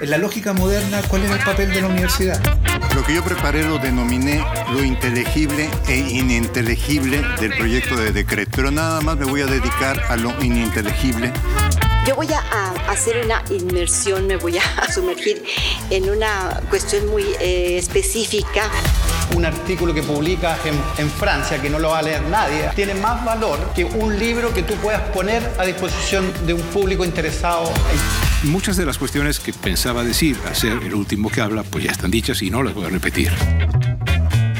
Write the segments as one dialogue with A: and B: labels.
A: En la lógica moderna, ¿cuál es el papel de la universidad?
B: Lo que yo preparé lo denominé lo inteligible e ininteligible del proyecto de decreto, pero nada más me voy a dedicar a lo ininteligible.
C: Yo voy a, hacer una inmersión, me voy a sumergir en una cuestión muy eh, específica.
D: Un artículo que publicas en, en Francia, que no lo va a leer nadie, tiene más valor que un libro que tú puedas poner a disposición de un público interesado.
E: Muchas de las cuestiones que pensaba decir a ser el último que habla, pues ya están dichas y no las voy a repetir.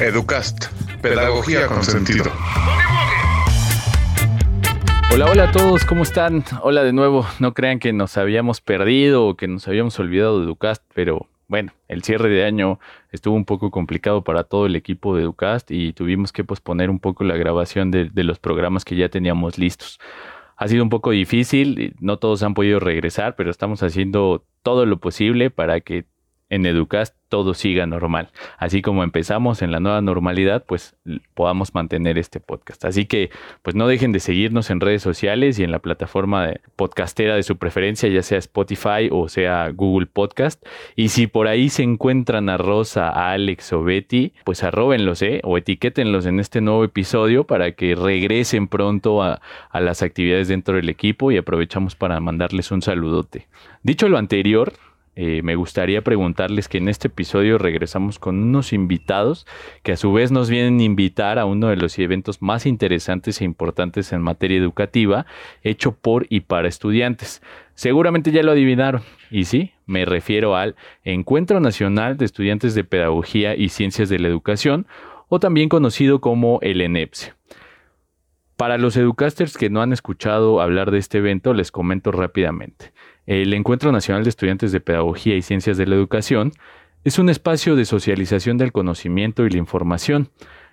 F: Educast, pedagogía con sentido.
G: Hola, hola a todos, ¿cómo están? Hola de nuevo. No crean que nos habíamos perdido o que nos habíamos olvidado de Educast, pero bueno, el cierre de año estuvo un poco complicado para todo el equipo de Educast y tuvimos que posponer un poco la grabación de, de los programas que ya teníamos listos. Ha sido un poco difícil, no todos han podido regresar, pero estamos haciendo todo lo posible para que en Educast todo siga normal. Así como empezamos en la nueva normalidad, pues podamos mantener este podcast. Así que pues no dejen de seguirnos en redes sociales y en la plataforma de podcastera de su preferencia, ya sea Spotify o sea Google Podcast. Y si por ahí se encuentran a Rosa, a Alex o Betty, pues arróbenlos, ¿eh? O etiquétenlos en este nuevo episodio para que regresen pronto a, a las actividades dentro del equipo y aprovechamos para mandarles un saludote. Dicho lo anterior, eh, me gustaría preguntarles que en este episodio regresamos con unos invitados que a su vez nos vienen a invitar a uno de los eventos más interesantes e importantes en materia educativa, hecho por y para estudiantes. Seguramente ya lo adivinaron. Y sí, me refiero al Encuentro Nacional de Estudiantes de Pedagogía y Ciencias de la Educación, o también conocido como el ENEPSE. Para los educasters que no han escuchado hablar de este evento, les comento rápidamente. El Encuentro Nacional de Estudiantes de Pedagogía y Ciencias de la Educación es un espacio de socialización del conocimiento y la información,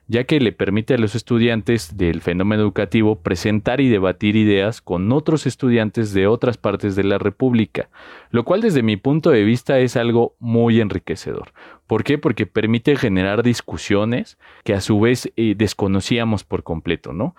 G: ya que le permite a los estudiantes del fenómeno educativo presentar y debatir ideas con otros estudiantes de otras partes de la República, lo cual desde mi punto de vista es algo muy enriquecedor. ¿Por qué? Porque permite generar discusiones que a su vez eh, desconocíamos por completo, ¿no?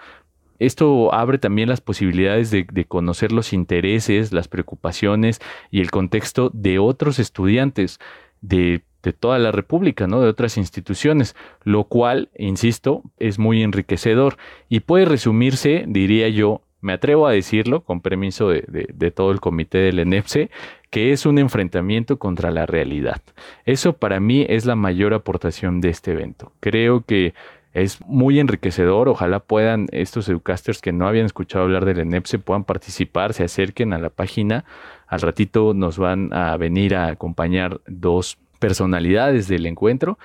G: Esto abre también las posibilidades de, conocer los intereses, las preocupaciones y el contexto de otros estudiantes de, toda la República, ¿no? de otras instituciones, lo cual, insisto, es muy enriquecedor y puede resumirse, diría yo, me atrevo a decirlo, con permiso de, todo el comité del ENEPSE, que es un enfrentamiento contra la realidad. Eso para mí es la mayor aportación de este evento. Creo que es muy enriquecedor. Ojalá puedan estos educasters que no habían escuchado hablar del ENEPSE puedan participar, se acerquen a la página. Al ratito nos van a venir a acompañar dos personalidades del encuentro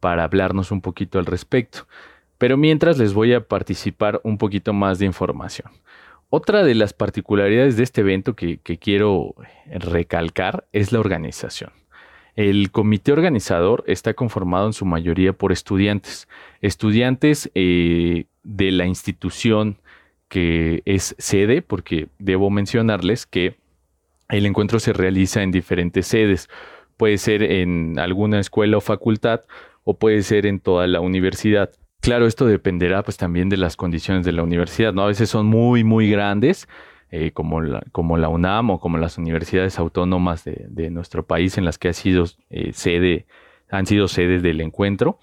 G: para hablarnos un poquito al respecto. Pero mientras les voy a participar un poquito más de información. Otra de las particularidades de este evento que quiero recalcar es la organización. El comité organizador está conformado en su mayoría por estudiantes, estudiantes eh, de la institución que es sede, porque debo mencionarles que el encuentro se realiza en diferentes sedes. Puede ser en alguna escuela o facultad o puede ser en toda la universidad. Claro, esto dependerá pues también de las condiciones de la universidad, ¿no? A veces son muy, muy grandes eh, como, la, como la UNAM o como las universidades autónomas de, nuestro país en las que ha sido, eh, sede, han sido sedes del encuentro.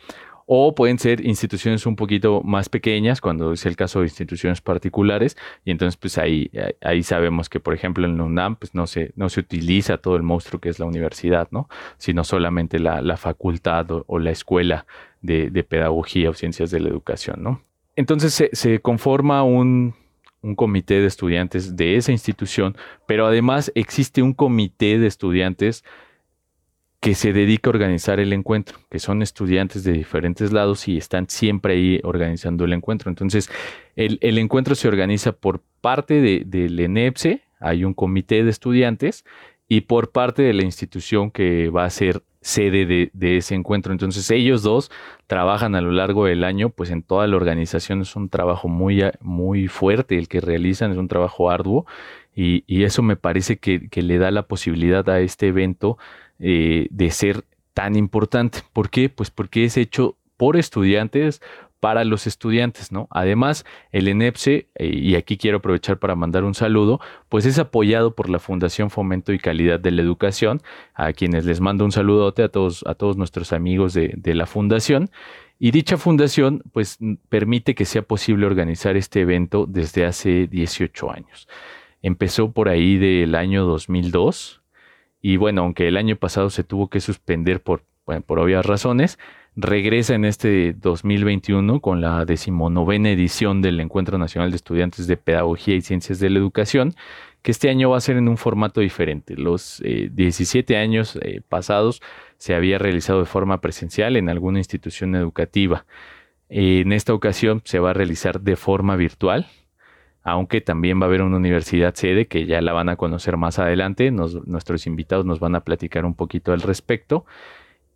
G: O pueden ser instituciones un poquito más pequeñas, cuando es el caso de instituciones particulares, y entonces pues ahí, ahí sabemos que, por ejemplo, en la UNAM pues no se, no se utiliza todo el monstruo que es la universidad, ¿no? Sino solamente la, facultad o, la escuela de, de, pedagogía o ciencias de la educación, ¿no? Entonces se, se conforma un, un comité de estudiantes de esa institución, pero además existe un comité de estudiantes que se dedica a organizar el encuentro, que son estudiantes de diferentes lados y están siempre ahí organizando el encuentro. Entonces, el, encuentro se organiza por parte de, del ENEPSE, hay un comité de estudiantes, y por parte de la institución que va a ser sede de, ese encuentro. Entonces ellos dos trabajan a lo largo del año, pues en toda la organización es un trabajo muy, muy fuerte el que realizan, es un trabajo arduo y, eso me parece que, le da la posibilidad a este evento eh, de ser tan importante. ¿Por qué? Pues porque es hecho por estudiantes, para los estudiantes, ¿no? Además, el ENEPSE, eh, y aquí quiero aprovechar para mandar un saludo, pues es apoyado por la Fundación Fomento y Calidad de la Educación, a quienes les mando un saludote a todos, a todos nuestros amigos de, la fundación. Y dicha fundación, pues, permite que sea posible organizar este evento desde hace 18 años. Empezó por ahí del año 2002, y bueno, aunque el año pasado se tuvo que suspender por, por obvias razones, regresa en este 2021 con la decimonovena edición del Encuentro Nacional de Estudiantes de Pedagogía y Ciencias de la Educación, que este año va a ser en un formato diferente. Los 17 eh, años eh, pasados se había realizado de forma presencial en alguna institución educativa. En esta ocasión se va a realizar de forma virtual, aunque también va a haber una universidad sede que ya la van a conocer más adelante. nuestros invitados nos van a platicar un poquito al respecto.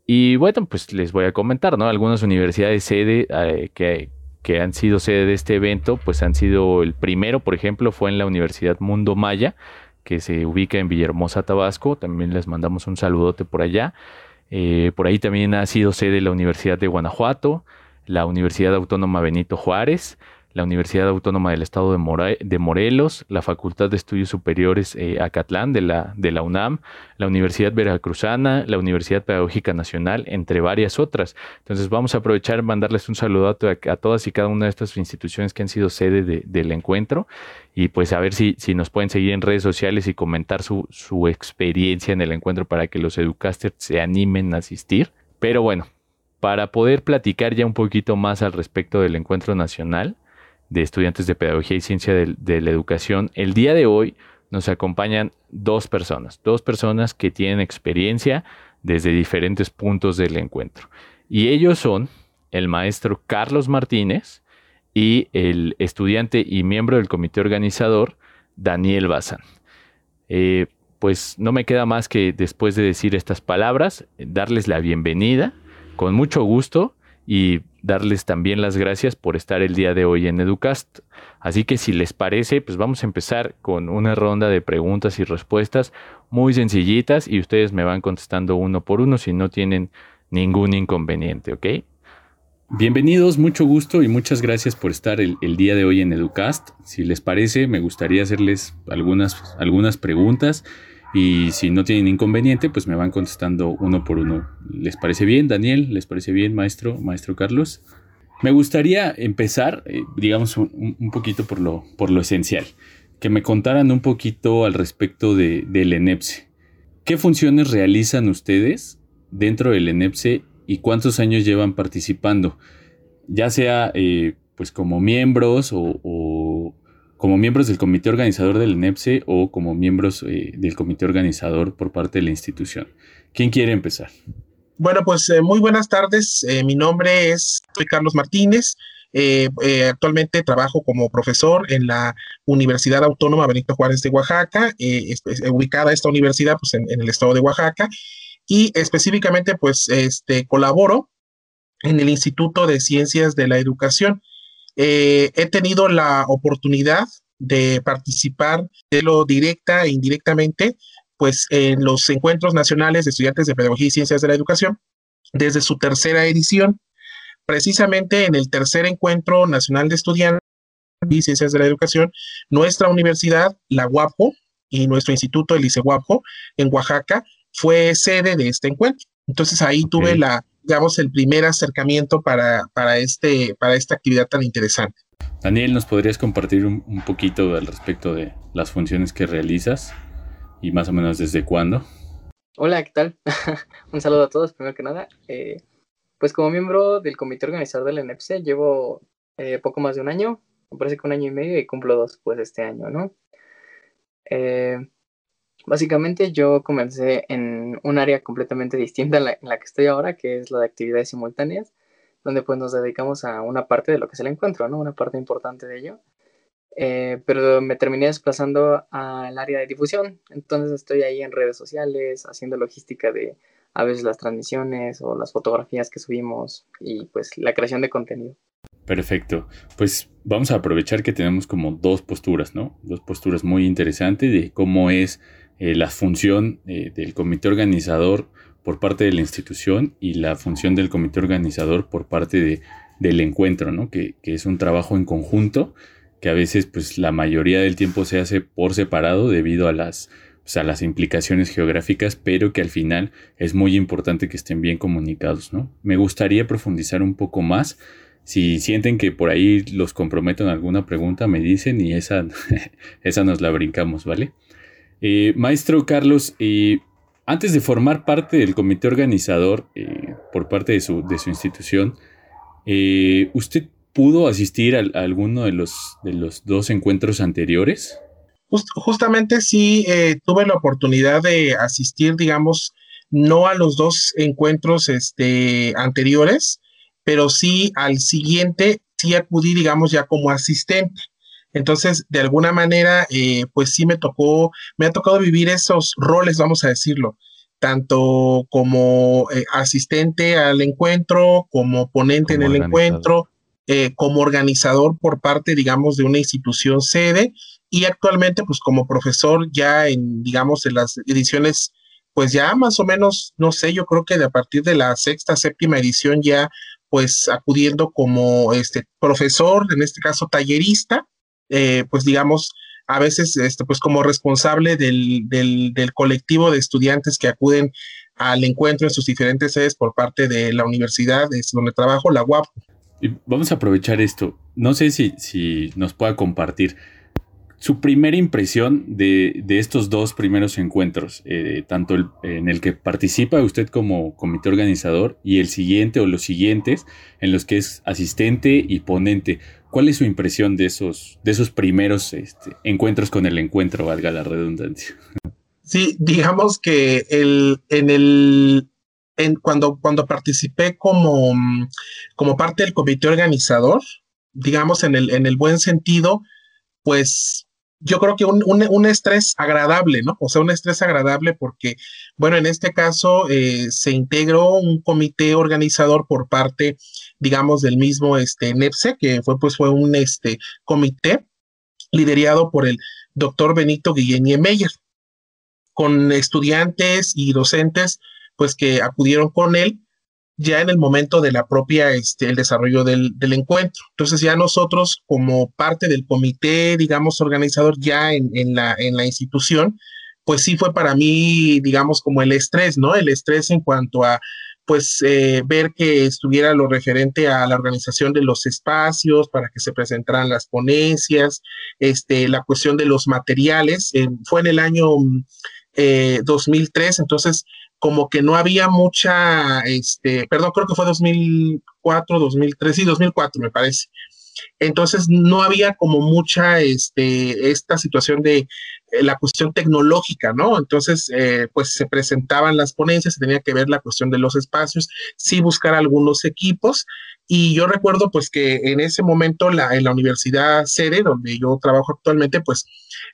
G: Y bueno, pues les voy a comentar, ¿no? Algunas universidades sede eh, que, que han sido sede de este evento, pues han sido el primero, por ejemplo, fue en la Universidad Mundo Maya, que se ubica en Villahermosa, Tabasco. También les mandamos un saludote por allá. Eh, por ahí también ha sido sede la Universidad de Guanajuato, la Universidad Autónoma Benito Juárez, la Universidad Autónoma del Estado de, Morelos, la Facultad de Estudios Superiores eh, Acatlán de la, de UNAM, la Universidad Veracruzana, la Universidad Pedagógica Nacional, entre varias otras. Entonces vamos a aprovechar mandarles un saludo a, todas y cada una de estas instituciones que han sido sede del encuentro y pues a ver si, si nos pueden seguir en redes sociales y comentar su, su experiencia en el encuentro para que los educasters se animen a asistir. Pero bueno, para poder platicar ya un poquito más al respecto del encuentro nacional, de estudiantes de Pedagogía y Ciencia de, la Educación. El día de hoy nos acompañan dos personas, dos personas que tienen experiencia desde diferentes puntos del encuentro. Y ellos son el maestro Carlos Martínez y el estudiante y miembro del comité organizador Daniel Bazán. Eh, pues no me queda más que después de decir estas palabras, darles la bienvenida con mucho gusto y darles también las gracias por estar el día de hoy en Educast. Así que si les parece, pues vamos a empezar con una ronda de preguntas y respuestas muy sencillitas y ustedes me van contestando uno por uno si no tienen ningún inconveniente, ¿ok? Bienvenidos, mucho gusto y muchas gracias por estar el, día de hoy en Educast. Si les parece, me gustaría hacerles algunas, algunas preguntas y si no tienen inconveniente, pues me van contestando uno por uno. ¿Les parece bien, Daniel? ¿Les parece bien, maestro, maestro Carlos? Me gustaría empezar, eh, digamos, un, poquito por lo, por lo esencial. Que me contaran un poquito al respecto de, del ENEPSE. ¿Qué funciones realizan ustedes dentro del ENEPSE y cuántos años llevan participando? Ya sea eh, pues como miembros o, como miembros del comité organizador del ENEPSE o como miembros eh, del comité organizador por parte de la institución. ¿Quién quiere empezar?
H: Bueno, pues eh, muy buenas tardes. Eh, mi nombre es soy Carlos Martínez. actualmente trabajo como profesor en la Universidad Autónoma Benito Juárez de Oaxaca, ubicada esta universidad pues, en, en, el estado de Oaxaca, y específicamente pues este, colaboro en el Instituto de Ciencias de la Educación. Eh, he tenido la oportunidad de participar de lo directa e indirectamente, pues en los encuentros nacionales de estudiantes de Pedagogía y Ciencias de la Educación, desde su tercera edición, precisamente en el tercer encuentro nacional de estudiantes y ciencias de la educación, nuestra universidad, la UAPO, y nuestro instituto, el ICE UAPO, en Oaxaca, fue sede de este encuentro. Entonces ahí tuve la, digamos, el primer acercamiento para, para, este, para esta actividad tan interesante.
G: Daniel, ¿nos podrías compartir un, poquito al respecto de las funciones que realizas y más o menos desde cuándo?
I: Hola, ¿qué tal? un saludo a todos, primero que nada. Eh, pues como miembro del comité organizador del ENEPSE llevo eh, poco más de un año, me parece que un año y medio y cumplo dos pues este año, ¿no? Eh, Básicamente yo comencé en un área completamente distinta en la, que estoy ahora, que es la de actividades simultáneas, donde pues nos dedicamos a una parte de lo que es el encuentro, ¿no? Una parte importante de ello. Eh, pero me terminé desplazando al área de difusión, entonces estoy ahí en redes sociales, haciendo logística de a veces las transmisiones o las fotografías que subimos y pues la creación de contenido.
G: Perfecto. Pues vamos a aprovechar que tenemos como dos posturas, ¿no? Dos posturas muy interesantes de cómo es eh, la función eh, del comité organizador por parte de la institución y la función del comité organizador por parte de del encuentro, ¿no? Que, que, es un trabajo en conjunto que a veces pues la mayoría del tiempo se hace por separado debido a las, pues, a las implicaciones geográficas, pero que al final es muy importante que estén bien comunicados, ¿no? Me gustaría profundizar un poco más. Si sienten que por ahí los comprometo en alguna pregunta, me dicen y esa, esa nos la brincamos, ¿vale? Eh, maestro Carlos, eh, antes de formar parte del comité organizador eh, por parte de su, de su institución, ¿usted pudo asistir a, alguno de los, de los dos encuentros anteriores?
H: justamente sí tuve la oportunidad de asistir, digamos, no a los dos encuentros este, anteriores, pero sí al siguiente, sí acudí, digamos, ya como asistente. Entonces, de alguna manera, eh, pues sí me tocó, me ha tocado vivir esos roles, vamos a decirlo, tanto como eh, asistente al encuentro, como ponente en el encuentro, eh, como organizador por parte, digamos, de una institución sede y actualmente, pues como profesor ya en, digamos, en las ediciones, pues ya más o menos, no sé, yo creo que de a partir de la sexta, séptima edición ya, pues acudiendo como este profesor, en este caso tallerista, eh, pues digamos, a veces, este, pues como responsable del, del, colectivo de estudiantes que acuden al encuentro en sus diferentes sedes por parte de la universidad es donde trabajo, la UAP.
G: Vamos a aprovechar esto. No sé si, si nos pueda compartir su primera impresión de, estos dos primeros encuentros, eh, tanto en el que participa usted como comité organizador y el siguiente o los siguientes en los que es asistente y ponente. ¿Cuál es su impresión de esos, de esos primeros este, encuentros con el encuentro, valga la redundancia?
H: Sí, digamos que el, en el, en, cuando, cuando participé como, como parte del comité organizador, digamos en el, en el buen sentido, pues yo creo que un, un, estrés agradable, ¿no? O sea, un estrés agradable porque, bueno, en este caso eh, se integró un comité organizador por parte, digamos, del mismo este, NEPSE, que fue, pues, fue un este, comité liderado por el doctor Benito Guillén Meyer, con estudiantes y docentes, pues, que acudieron con él ya en el momento de la propia, este, el desarrollo del, encuentro. Entonces ya nosotros como parte del comité, digamos, organizador ya en, la, en la institución, pues sí fue para mí, digamos, como el estrés, ¿no? El estrés en cuanto a, pues, eh, ver que estuviera lo referente a la organización de los espacios para que se presentaran las ponencias, este, la cuestión de los materiales. fue en el año 2003, eh, entonces como que no había mucha, este, perdón, creo que fue 2004, 2003, y 2004 me parece. Entonces no había como mucha, este, esta situación de eh, la cuestión tecnológica, ¿no? Entonces, eh, pues se presentaban las ponencias, se tenía que ver la cuestión de los espacios, sí buscar algunos equipos. Y yo recuerdo pues que en ese momento la, en la universidad sede, donde yo trabajo actualmente, pues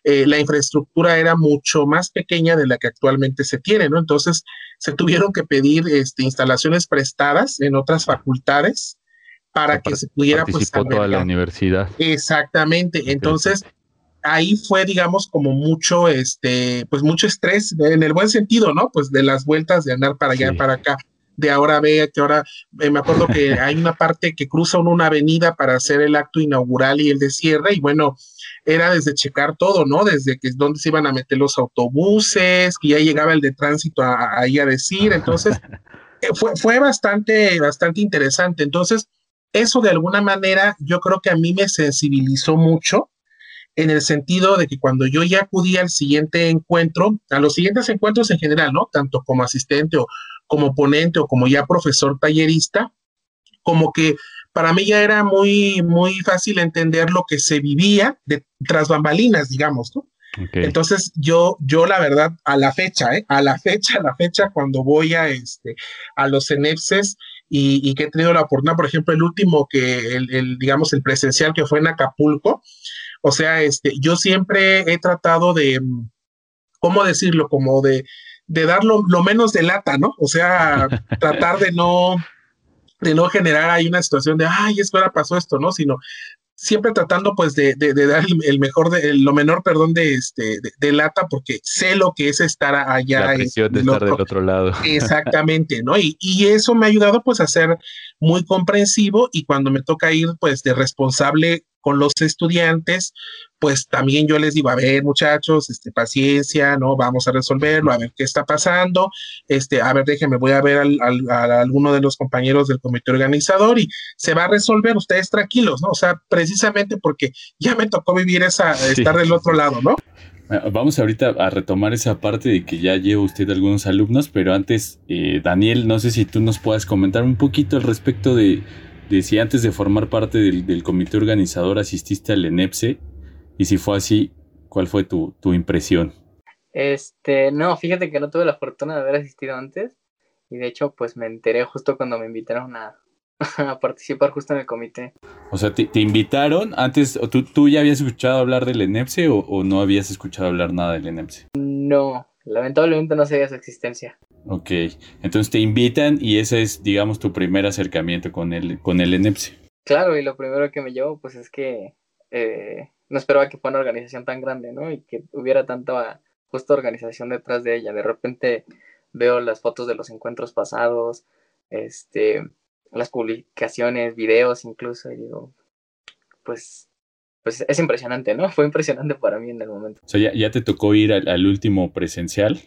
H: eh, la infraestructura era mucho más pequeña de la que actualmente se tiene, ¿no? Entonces se tuvieron que pedir este, instalaciones prestadas en otras facultades para que se pudiera
G: pues toda la universidad.
H: Exactamente. Entonces ahí fue, digamos, como mucho, este, pues mucho estrés en el buen sentido, ¿no? Pues de las vueltas de andar para allá, para acá de ahora ve, que ahora eh, me acuerdo que hay una parte que cruza una avenida para hacer el acto inaugural y el de cierre, y bueno, era desde checar todo, ¿no? Desde que es donde se iban a meter los autobuses, que ya llegaba el de tránsito ahí a, decir, entonces eh, fue, fue bastante, bastante interesante. Entonces, eso de alguna manera yo creo que a mí me sensibilizó mucho en el sentido de que cuando yo ya acudí al siguiente encuentro, a los siguientes encuentros en general, ¿no? Tanto como asistente o como ponente o como ya profesor tallerista, como que para mí ya era muy, muy fácil entender lo que se vivía de, tras bambalinas, digamos, ¿no? Entonces yo, yo la verdad, a la fecha, ¿eh? a la fecha, a la fecha, cuando voy a, este, a los CENEPSES y, y, que he tenido la oportunidad, por ejemplo, el último que, el, el, digamos, el presencial que fue en Acapulco, o sea, este, yo siempre he tratado de, ¿cómo decirlo? Como de, de dar lo, menos de lata, ¿no? O sea, tratar de no, de no generar ahí una situación de, ay, es que ahora pasó esto, ¿no? Sino siempre tratando pues de, dar el, mejor, de, lo menor, perdón, de, este, de, lata, porque sé lo que es estar allá.
G: La presión de estar del otro lado.
H: Exactamente, ¿no? Y, y, eso me ha ayudado pues a ser muy comprensivo y cuando me toca ir pues de responsable con los estudiantes, pues también yo les digo, a ver muchachos, este, paciencia, ¿no? Vamos a resolverlo, a ver qué está pasando, este, a ver, déjenme, voy a ver al, a alguno de los compañeros del comité organizador y se va a resolver, ustedes tranquilos, ¿no? O sea, precisamente porque ya me tocó vivir esa, estar del otro lado, ¿no?
G: Ah, vamos ahorita a retomar esa parte de que ya lleva usted algunos alumnos, pero antes, eh, Daniel, no sé si tú nos puedas comentar un poquito al respecto de de si antes de formar parte del, comité organizador asististe al ENEPSE y si fue así, ¿cuál fue tu, impresión?
I: Este, no, fíjate que no tuve la fortuna de haber asistido antes y de hecho pues me enteré justo cuando me invitaron a, participar justo en el comité.
G: O sea, ¿te, invitaron antes? ¿tú, ¿Tú ya habías escuchado hablar del ENEPSE o, o no habías escuchado hablar nada del ENEPSE?
I: No, lamentablemente no sabía su existencia.
G: Ok, entonces te invitan y ese es, digamos, tu primer acercamiento con el, con el ENEPSI.
I: Claro, y lo primero que me llevó, pues es que eh, no esperaba que fuera una organización tan grande, ¿no? Y que hubiera tanta justa organización detrás de ella. De repente veo las fotos de los encuentros pasados, este, las publicaciones, videos incluso, y digo, pues, pues es impresionante, ¿no? Fue impresionante para mí en el momento.
G: O sea, ya, ya te tocó ir al último presencial.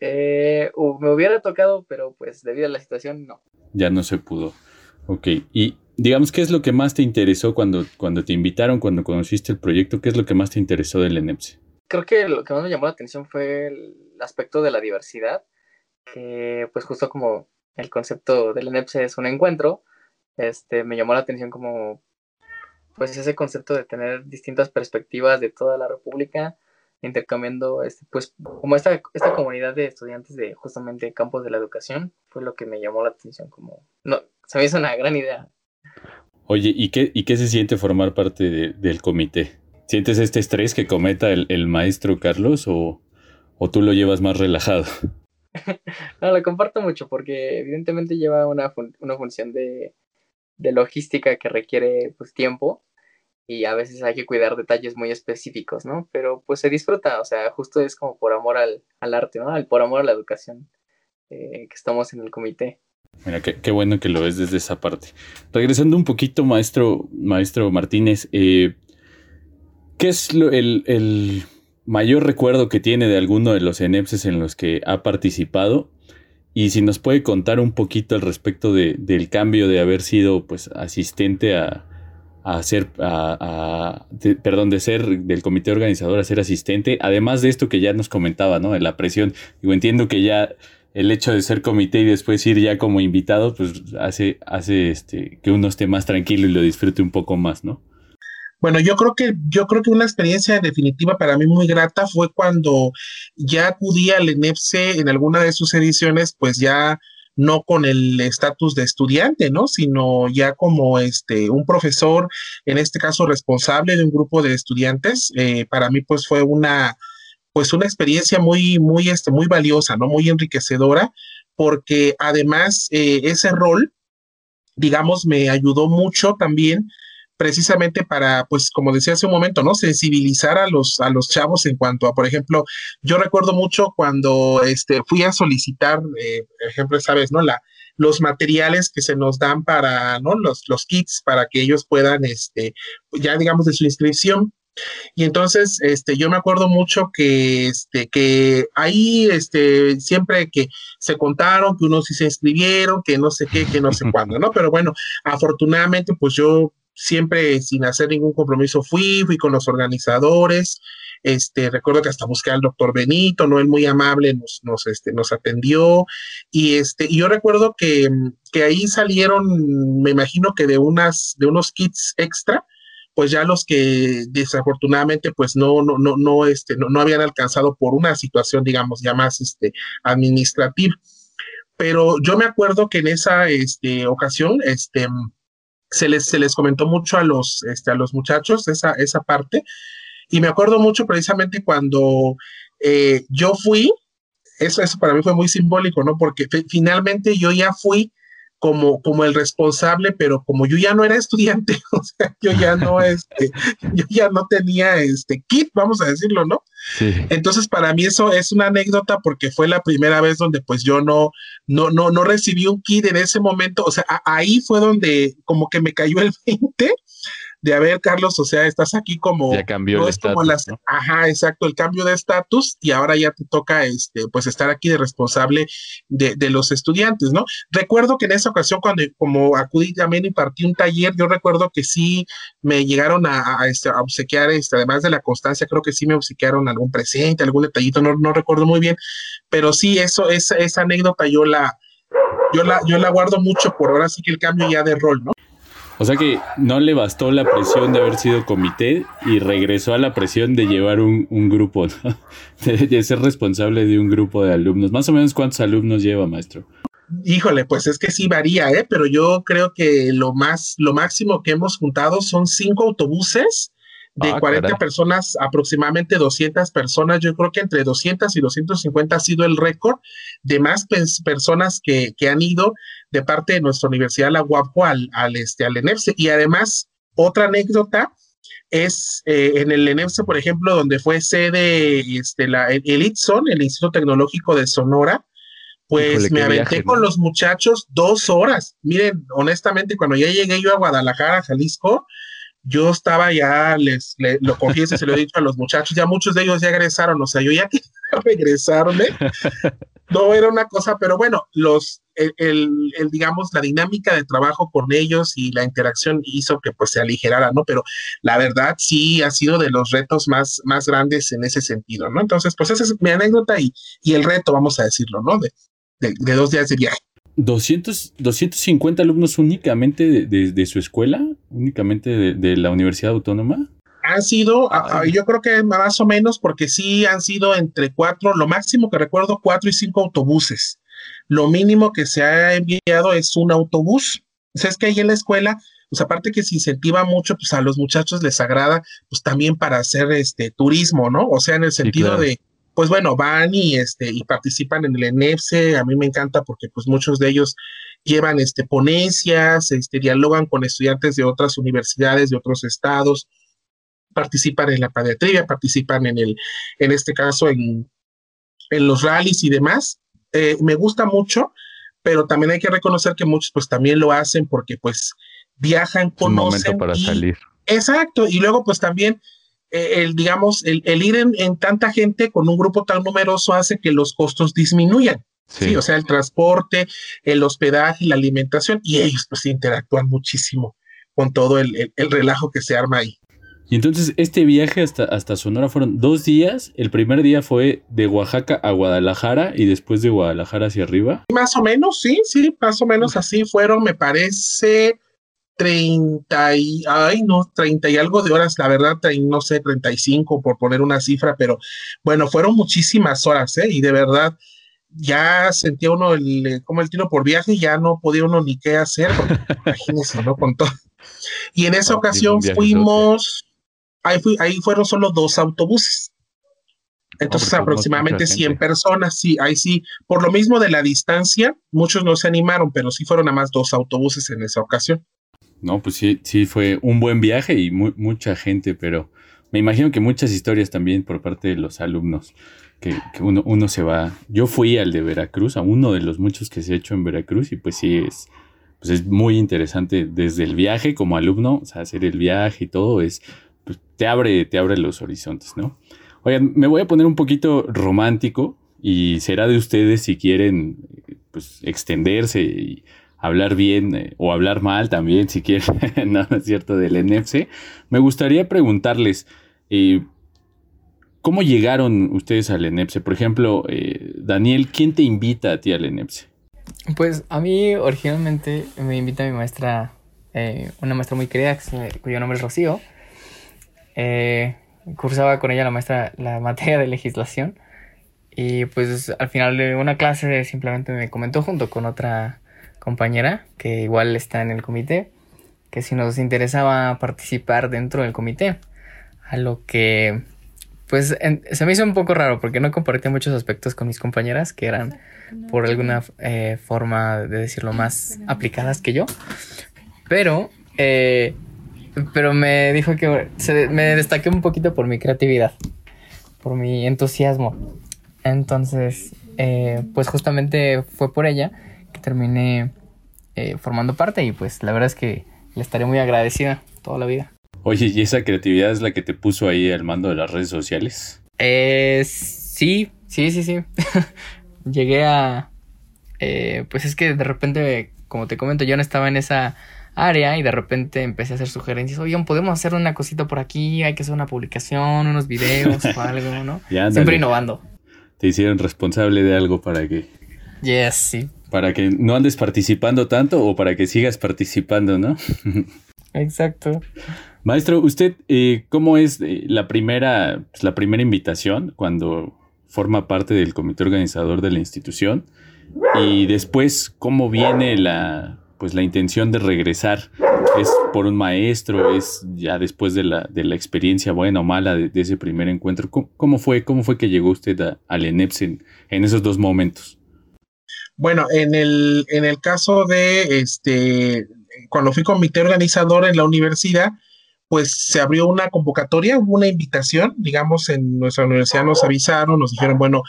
I: Eh, me hubiera tocado, pero pues debido a la situación no.
G: Ya no se pudo. Ok, y digamos, ¿qué es lo que más te interesó cuando, cuando te invitaron, cuando conociste el proyecto? ¿Qué es lo que más te interesó del ENEPSE?
I: Creo que lo que más me llamó la atención fue el aspecto de la diversidad, que pues justo como el concepto del ENEPSE es un encuentro, este, me llamó la atención como pues ese concepto de tener distintas perspectivas de toda la República, intercambiando, este, pues, como esta, esta comunidad de estudiantes de justamente campos de la educación, fue lo que me llamó la atención, como, no, se me hizo una gran idea.
G: Oye, ¿y qué, y qué se siente formar parte del comité? ¿Sientes este estrés que cometa el, maestro Carlos o, o, tú lo llevas más relajado?
I: no, lo comparto mucho porque evidentemente lleva una, una función de, de logística que requiere pues tiempo y a veces hay que cuidar detalles muy específicos, ¿no? Pero pues se disfruta, o sea, justo es como por amor al, arte, ¿no? por amor a la educación eh, que estamos en el comité.
G: Mira, qué, bueno que lo ves desde esa parte. Regresando un poquito, maestro, maestro Martínez, eh, ¿qué es el, mayor recuerdo que tiene de alguno de los ENEPSES en los que ha participado? Y si nos puede contar un poquito al respecto del cambio de haber sido pues asistente a, a ser, a, perdón, de ser del comité organizador a ser asistente, además de esto que ya nos comentaba, ¿no? De la presión. Digo, entiendo que ya el hecho de ser comité y después ir ya como invitado, pues hace, hace este, que uno esté más tranquilo y lo disfrute un poco más, ¿no?
H: Bueno, yo creo que yo creo que una experiencia definitiva para mí muy grata fue cuando ya acudí al ENEPSE en alguna de sus ediciones, pues ya no con el estatus de estudiante, ¿no? Sino ya como este, un profesor, en este caso responsable de un grupo de estudiantes. Eh, para mí, pues fue una, pues una experiencia muy, muy, este, muy valiosa, ¿no? Muy enriquecedora, porque además eh, ese rol, digamos, me ayudó mucho también precisamente para, pues, como decía hace un momento, ¿no? Sensibilizar a los, a los chavos en cuanto a, por ejemplo, yo recuerdo mucho cuando este, fui a solicitar, eh, por ejemplo, sabes, ¿no? La, los materiales que se nos dan para, ¿no? Los, los kits para que ellos puedan, este, ya digamos, de su inscripción, y entonces, este, yo me acuerdo mucho que, este, que ahí, este, siempre que se contaron que unos sí se inscribieron, que no sé qué, que no sé cuándo, ¿no? Pero bueno, afortunadamente, pues yo siempre sin hacer ningún compromiso fui, fui con los organizadores, este, recuerdo que hasta busqué al doctor Benito, ¿no? Él muy amable nos, nos, este, nos atendió y, este, yo recuerdo que, que, ahí salieron, me imagino que de, unas, de unos kits extra, pues ya los que desafortunadamente pues no, no, no, no, este, no, no habían alcanzado por una situación, digamos, ya más este, administrativa. Pero yo me acuerdo que en esa este, ocasión, este, se les, se les comentó mucho a los, este, a los muchachos esa, esa parte. Y me acuerdo mucho precisamente cuando eh, yo fui, eso, eso para mí fue muy simbólico, ¿no? Porque finalmente yo ya fui como, como el responsable, pero como yo ya no era estudiante, o sea, yo ya no, este, yo ya no tenía este kit, vamos a decirlo, ¿no? Entonces, para mí eso es una anécdota porque fue la primera vez donde pues yo no, no, no, no recibí un kit en ese momento, o sea, ahí fue donde como que me cayó el 20 de a ver, Carlos, o sea, estás aquí como.
G: Ya cambió el estatus.
H: Ajá, exacto, el cambio de estatus y ahora ya te toca, este, pues, estar aquí de responsable de, de, los estudiantes, ¿no? Recuerdo que en esa ocasión, cuando como acudí también y partí un taller, yo recuerdo que sí me llegaron a, a, este, a obsequiar, este, además de la constancia, creo que sí me obsequiaron algún presente, algún detallito, no, no recuerdo muy bien, pero sí, eso, esa, esa anécdota yo la. Yo la, yo la guardo mucho por ahora sí que el cambio ya de rol, ¿no?
G: O sea que no le bastó la presión de haber sido comité y regresó a la presión de llevar un, grupo, ¿no? de, ser responsable de un grupo de alumnos. Más o menos cuántos alumnos lleva, maestro.
H: Híjole, pues es que sí varía, ¿eh? pero yo creo que lo más, lo máximo que hemos juntado son cinco autobuses de 40 ah, personas, aproximadamente 200 personas. Yo creo que entre 200 y 250 ha sido el récord de más personas que, que, han ido de parte de nuestra universidad, la UAPO, al, al, este, al ENEFSE. Y además, otra anécdota es eh, en el ENEFSE, por ejemplo, donde fue sede este, la, el ITSON, el Instituto Tecnológico de Sonora, pues me aventé con los muchachos dos horas. Miren, honestamente, cuando ya llegué yo a Guadalajara, Jalisco, yo estaba ya, les, lo confieso, se lo he dicho a los muchachos, ya muchos de ellos ya egresaron, o sea, yo ya regresarme. No era una cosa, pero bueno, los, el, el, digamos, la dinámica de trabajo con ellos y la interacción hizo que pues se aligerara, ¿no? Pero la verdad sí ha sido de los retos más, más grandes en ese sentido, ¿no? Entonces, pues esa es mi anécdota y, y el reto, vamos a decirlo, ¿no? De, de, de dos días de viaje.
G: 200, 250 alumnos únicamente de, su escuela, únicamente de, la Universidad Autónoma.
H: Han sido, yo creo que más o menos, porque sí han sido entre cuatro, lo máximo que recuerdo, cuatro y cinco autobuses. Lo mínimo que se ha enviado es un autobús. O sea, es que ahí en la escuela, pues aparte que se incentiva mucho, pues a los muchachos les agrada, pues también para hacer este turismo, ¿no? O sea, en el sentido de pues bueno, van y, este, y participan en el ENEFSE. A mí me encanta porque pues muchos de ellos llevan este, ponencias, este, dialogan con estudiantes de otras universidades, de otros estados, participan en la pediatría, participan en, el, en este caso en, en los rallies y demás. Eh, me gusta mucho, pero también hay que reconocer que muchos pues también lo hacen porque pues viajan, conocen. Un momento
G: para salir.
H: Exacto, y luego pues también eh, el, digamos, el, ir en, tanta gente con un grupo tan numeroso hace que los costos disminuyan. Sí. o sea, el transporte, el hospedaje, la alimentación, y ellos pues interactúan muchísimo con todo el, relajo que se arma ahí.
G: Y entonces este viaje hasta, hasta Sonora fueron dos días. El primer día fue de Oaxaca a Guadalajara y después de Guadalajara hacia arriba.
H: Más o menos, sí, sí, más o menos así fueron, me parece, 30 y, ay, no, 30 y algo de horas, la verdad, no sé, 35 por poner una cifra, pero bueno, fueron muchísimas horas, ¿eh? Y de verdad, ya sentía uno el, como el tiro por viaje, ya no podía uno ni qué hacer, imagínense, ¿no? Con todo. Y en esa ocasión fuimos, ahí, fui, ahí fueron solo dos autobuses. Entonces, aproximadamente 100 personas, sí, ahí sí, por lo mismo de la distancia, muchos no se animaron, pero sí fueron a más dos autobuses en esa ocasión.
G: No, pues sí, sí fue un buen viaje y mucha gente, pero me imagino que muchas historias también por parte de los alumnos, que, uno, uno, se va. Yo fui al de Veracruz, a uno de los muchos que se ha hecho en Veracruz, y pues sí es, pues es muy interesante desde el viaje como alumno, o sea, hacer el viaje y todo es, pues te abre, te abre los horizontes, ¿no? Oigan, me voy a poner un poquito romántico y será de ustedes si quieren pues extenderse y hablar bien eh, o hablar mal también, si quieren, no, es cierto, del NFC. Me gustaría preguntarles, eh, ¿cómo llegaron ustedes al ENEPSE? Por ejemplo, eh, Daniel, ¿quién te invita a ti al ENEPSE?
I: Pues a mí originalmente me invita mi maestra, una maestra muy querida, cuyo nombre es Rocío. Cursaba con ella la maestra la materia de legislación. Y pues al final de una clase simplemente me comentó junto con otra compañera que igual está en el comité, que si nos interesaba participar dentro del comité, a lo que pues se me hizo un poco raro porque no compartí muchos aspectos con mis compañeras que eran por alguna eh, forma de decirlo más aplicadas que yo. Pero, eh, pero me dijo que me destaqué un poquito por mi creatividad, por mi entusiasmo. Entonces, eh, pues justamente fue por ella que terminé formando parte y pues la verdad es que le estaré muy agradecida toda la vida.
G: Oye, ¿y esa creatividad es la que te puso ahí al mando de las redes sociales?
I: Eh, sí, sí, sí, sí. Llegué a... Eh, pues es que de repente, como te comento, yo no estaba en esa área y de repente empecé a hacer sugerencias. Oigan, podemos hacer una cosita por aquí, hay que hacer una publicación, unos videos o algo, ¿no? Siempre innovando.
G: Te hicieron responsable de algo para que...
I: Yes, sí.
G: Para que no andes participando tanto o para que sigas participando, ¿no?
I: Exacto.
G: Maestro, ¿usted eh, cómo es eh, la, primera, pues, la primera invitación cuando forma parte del comité organizador de la institución? Y después, ¿cómo viene la, pues, la intención de regresar? ¿Es por un maestro? ¿Es ya después de la, de la experiencia buena o mala de, ese primer encuentro? ¿Cómo, fue, ¿Cómo fue que llegó usted al ENEPS en, esos dos momentos?
H: Bueno, en el, en el caso de este, cuando fui comité organizador en la universidad, pues se abrió una convocatoria, hubo una invitación, digamos, en nuestra universidad nos avisaron, nos dijeron, bueno,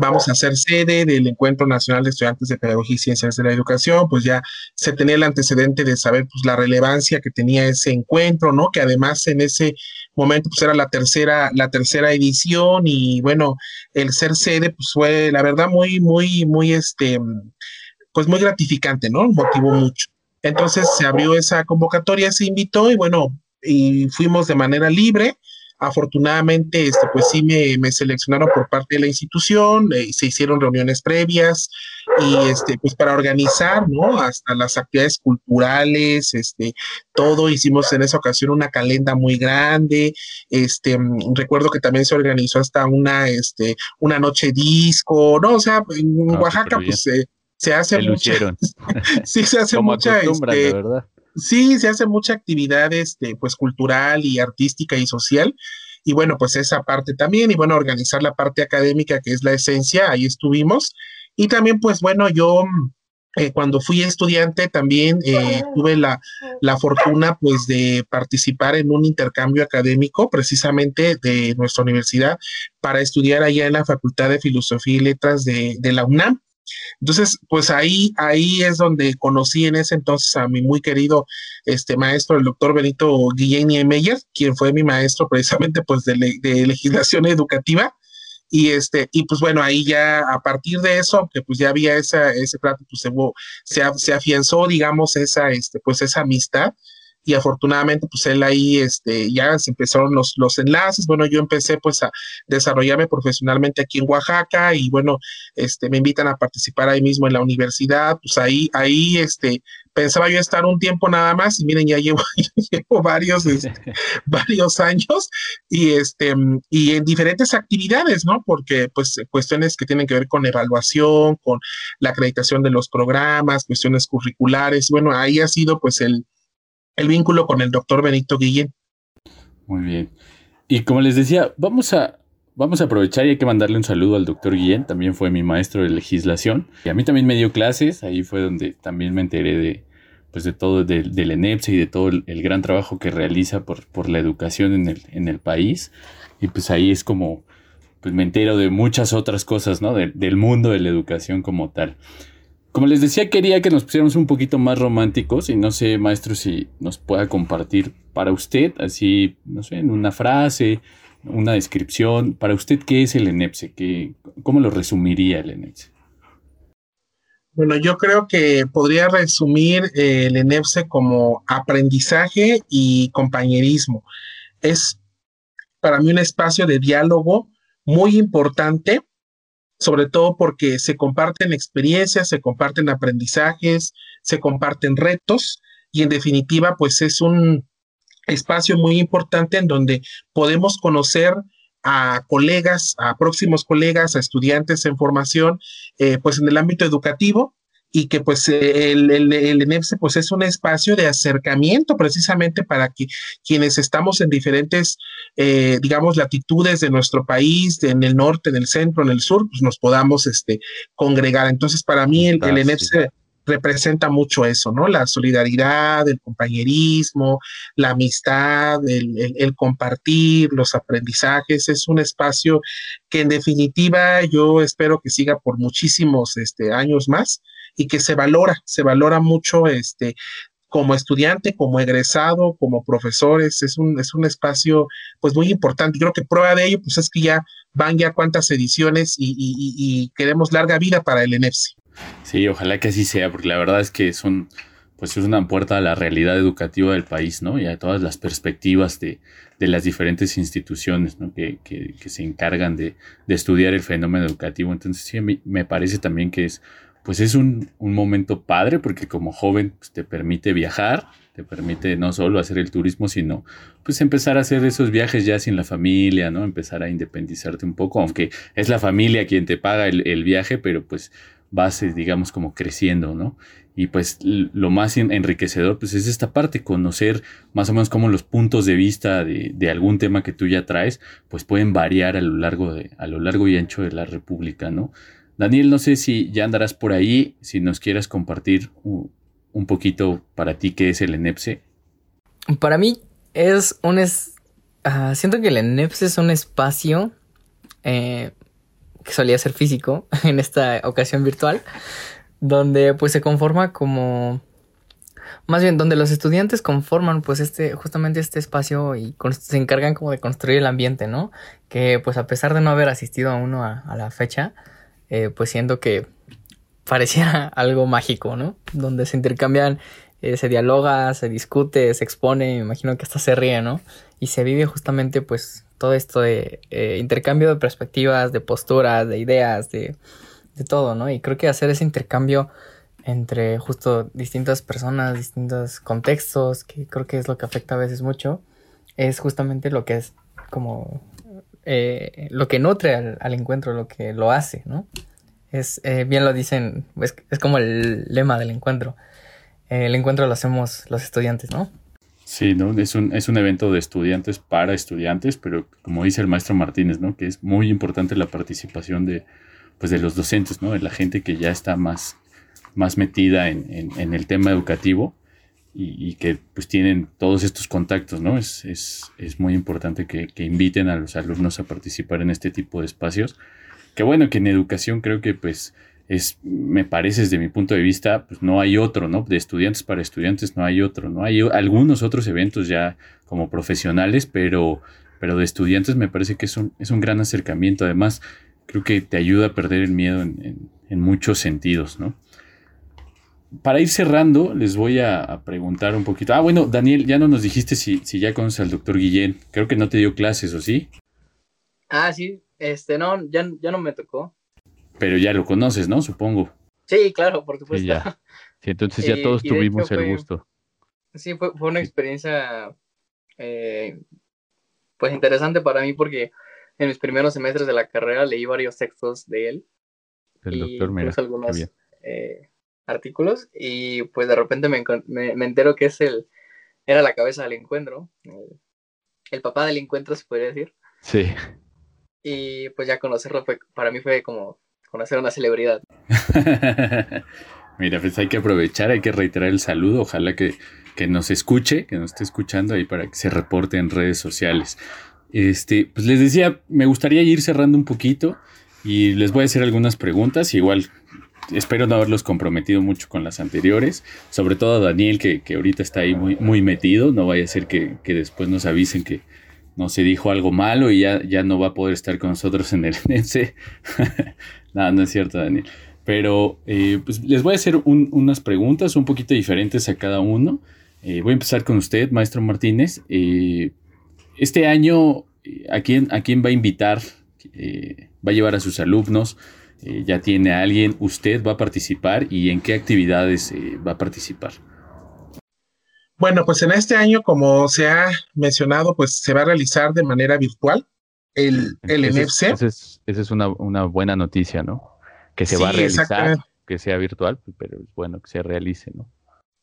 H: vamos a hacer sede del Encuentro Nacional de Estudiantes de Pedagogía y Ciencias de la Educación, pues ya se tenía el antecedente de saber pues la relevancia que tenía ese encuentro, ¿no? Que además en ese momento pues era la tercera, la tercera edición y bueno, el ser sede pues fue la verdad muy, muy, muy este, pues muy gratificante, ¿no? Motivó mucho. Entonces se abrió esa convocatoria, se invitó y bueno, y fuimos de manera libre. Afortunadamente, este, pues sí me, seleccionaron por parte de la institución, eh, se hicieron reuniones previas y este, pues para organizar, ¿no? Hasta las actividades culturales, este, todo, hicimos en esa ocasión una calenda muy grande, este, recuerdo que también se organizó hasta una, este, una noche disco, ¿no? O sea, en ah, Oaxaca, pues se hace mucha, sí, se hace mucha, este, verdad Sí, se hace mucha actividad este, pues, cultural y artística y social. Y bueno, pues esa parte también, y bueno, organizar la parte académica, que es la esencia, ahí estuvimos. Y también, pues bueno, yo eh, cuando fui estudiante también eh, tuve la, fortuna pues de participar en un intercambio académico precisamente de nuestra universidad para estudiar allá en la Facultad de Filosofía y Letras de, de la UNAM. Entonces, pues ahí, ahí es donde conocí en ese entonces a mi muy querido este maestro, el doctor Benito Guillén Meyer, quien fue mi maestro precisamente pues de, legislación educativa. Y este, y pues bueno, ahí ya a partir de eso, que pues ya había esa, ese plato, pues se, se, afianzó, digamos, esa, este, pues esa amistad y afortunadamente pues él ahí este, ya se empezaron los, los enlaces, bueno, yo empecé pues a desarrollarme profesionalmente aquí en Oaxaca y bueno, este, me invitan a participar ahí mismo en la universidad, pues ahí, ahí, este, pensaba yo estar un tiempo nada más y miren, ya llevo, llevo varios, este, varios años y este, y en diferentes actividades, ¿no? Porque pues cuestiones que tienen que ver con evaluación, con la acreditación de los programas, cuestiones curriculares, bueno, ahí ha sido pues el, el vínculo con el doctor Benito Guillén.
G: Muy bien. Y como les decía, vamos a, vamos a aprovechar y hay que mandarle un saludo al doctor Guillén, también fue mi maestro de legislación. Y a mí también me dio clases, ahí fue donde también me enteré de, pues de todo del, del ENEPSE y de todo el, gran trabajo que realiza por, por la educación en el, en el país. Y pues ahí es como, pues me entero de muchas otras cosas, ¿no? del mundo de la educación como tal. Como les decía, quería que nos pusiéramos un poquito más románticos y no sé, maestro, si nos pueda compartir para usted, así, no sé, en una frase, una descripción, para usted, ¿qué es el ENEPSE? ¿Qué, ¿Cómo lo resumiría el ENEPSE?
H: Bueno, yo creo que podría resumir eh, el ENEPSE como aprendizaje y compañerismo. Es para mí un espacio de diálogo muy importante sobre todo porque se comparten experiencias, se comparten aprendizajes, se comparten retos y en definitiva pues es un espacio muy importante en donde podemos conocer a colegas, a próximos colegas, a estudiantes en formación, eh, pues en el ámbito educativo y que pues el, el, el ENEPSE pues es un espacio de acercamiento precisamente para que quienes estamos en diferentes, eh, digamos, latitudes de nuestro país, en el norte, en el centro, en el sur, pues nos podamos este, congregar. Entonces, para mí el, el ENEPSE representa mucho eso, ¿no? La solidaridad, el compañerismo, la amistad, el, compartir, los aprendizajes. Es un espacio que en definitiva yo espero que siga por muchísimos este, años más y que se valora, se valora mucho este, como estudiante, como egresado, como profesores, es un, es un espacio pues muy importante. Creo que prueba de ello pues es que ya van ya cuántas ediciones y, y queremos larga vida para el ENEFSI.
G: Sí, ojalá que así sea, porque la verdad es que son, pues es una puerta a la realidad educativa del país, ¿no? Y a todas las perspectivas de, las diferentes instituciones, ¿no? Que, se encargan de, estudiar el fenómeno educativo. Entonces, sí, me parece también que es, pues es un, momento padre, porque como joven pues, te permite viajar, te permite no solo hacer el turismo, sino pues empezar a hacer esos viajes ya sin la familia, ¿no? Empezar a independizarte un poco, aunque es la familia quien te paga el, viaje, pero pues vas, digamos, como creciendo, ¿no? Y pues lo más enriquecedor, pues es esta parte, conocer más o menos cómo los puntos de vista de, algún tema que tú ya traes, pues pueden variar a lo largo de, a lo largo y ancho de la República, ¿no? Daniel, no sé si ya andarás por ahí, si nos quieras compartir un, poquito para ti qué es el ENEPSE.
I: Para mí es un... Es, ah, siento que el ENEPSE es un espacio eh, que solía ser físico en esta ocasión virtual, donde pues se conforma como más bien donde los estudiantes conforman pues este justamente este espacio y se encargan como de construir el ambiente, ¿no? Que pues a pesar de no haber asistido a uno a, la fecha, eh, pues siento que pareciera algo mágico, ¿no? Donde se intercambian, eh, se dialoga, se discute, se expone, me imagino que hasta se ríe, ¿no? Y se vive justamente pues todo esto de eh, intercambio de perspectivas, de posturas, de ideas, de, de, todo, ¿no? Y creo que hacer ese intercambio entre justo distintas personas, distintos contextos, que creo que es lo que afecta a veces mucho, es justamente lo que es como eh, lo que nutre al, encuentro, lo que lo hace, ¿no? Es, eh, bien lo dicen, es, como el lema del encuentro. el encuentro lo hacemos los estudiantes, ¿no?
G: Sí, ¿no? Es un, es un evento de estudiantes para estudiantes, pero como dice el maestro Martínez, ¿no? Que es muy importante la participación de, pues de los docentes, ¿no? De la gente que ya está más, más metida en, el tema educativo y, que pues tienen todos estos contactos, ¿no? Es, es, es muy importante que, que, inviten a los alumnos a participar en este tipo de espacios. Que bueno, que en educación creo que pues es, me parece desde mi punto de vista, pues no hay otro, ¿no? De estudiantes para estudiantes no hay otro, ¿no? Hay algunos otros eventos ya como profesionales, pero, pero de estudiantes me parece que es un, es un gran acercamiento. Además, creo que te ayuda a perder el miedo en, muchos sentidos, ¿no? Para ir cerrando, les voy a, preguntar un poquito. Ah, bueno, Daniel, ya no nos dijiste si, si ya conoces al doctor Guillén. Creo que no te dio clases, ¿o sí?
I: Ah, sí, este, no, ya, ya no me tocó.
G: Pero ya lo conoces, ¿no? Supongo.
I: Sí, claro, por supuesto.
G: Sí, ya. Sí, entonces ya todos tuvimos el gusto.
I: Sí, fue, fue una experiencia eh, pues interesante para mí porque en mis primeros semestres de la carrera leí varios textos de él.
G: El doctor, mira,
I: algunos eh, artículos y pues de repente me, me, entero que es el, era la cabeza del encuentro, el, el papá del encuentro se podría decir.
G: Sí.
I: Y pues ya conocerlo para mí fue como conocer a una celebridad.
G: Mira, pues hay que aprovechar, hay que reiterar el saludo, ojalá que, nos escuche, que nos esté escuchando ahí para que se reporte en redes sociales. Este, pues les decía, me gustaría ir cerrando un poquito y les voy a hacer algunas preguntas, igual espero no haberlos comprometido mucho con las anteriores, sobre todo a Daniel que, ahorita está ahí muy, muy metido, no vaya a ser que, que después nos avisen que, no se dijo algo malo y ya, ya no va a poder estar con nosotros en el NC. no, no es cierto, Daniel. Pero eh, pues les voy a hacer unas preguntas un poquito diferentes a cada uno. Eh, voy a empezar con usted, maestro Martínez. Eh, este año, ¿a quién, ¿a quién va a invitar? ¿Va a llevar a sus alumnos? ¿Ya tiene a alguien? ¿Usted va a participar? ¿Y en qué actividades va a participar?
H: Bueno, pues en este año, como se ha mencionado, pues se va a realizar de manera virtual el, el NFC.
G: Esa es, una, buena noticia, ¿no? Que se va a realizar
J: que sea virtual, pero es bueno que se realice, ¿no?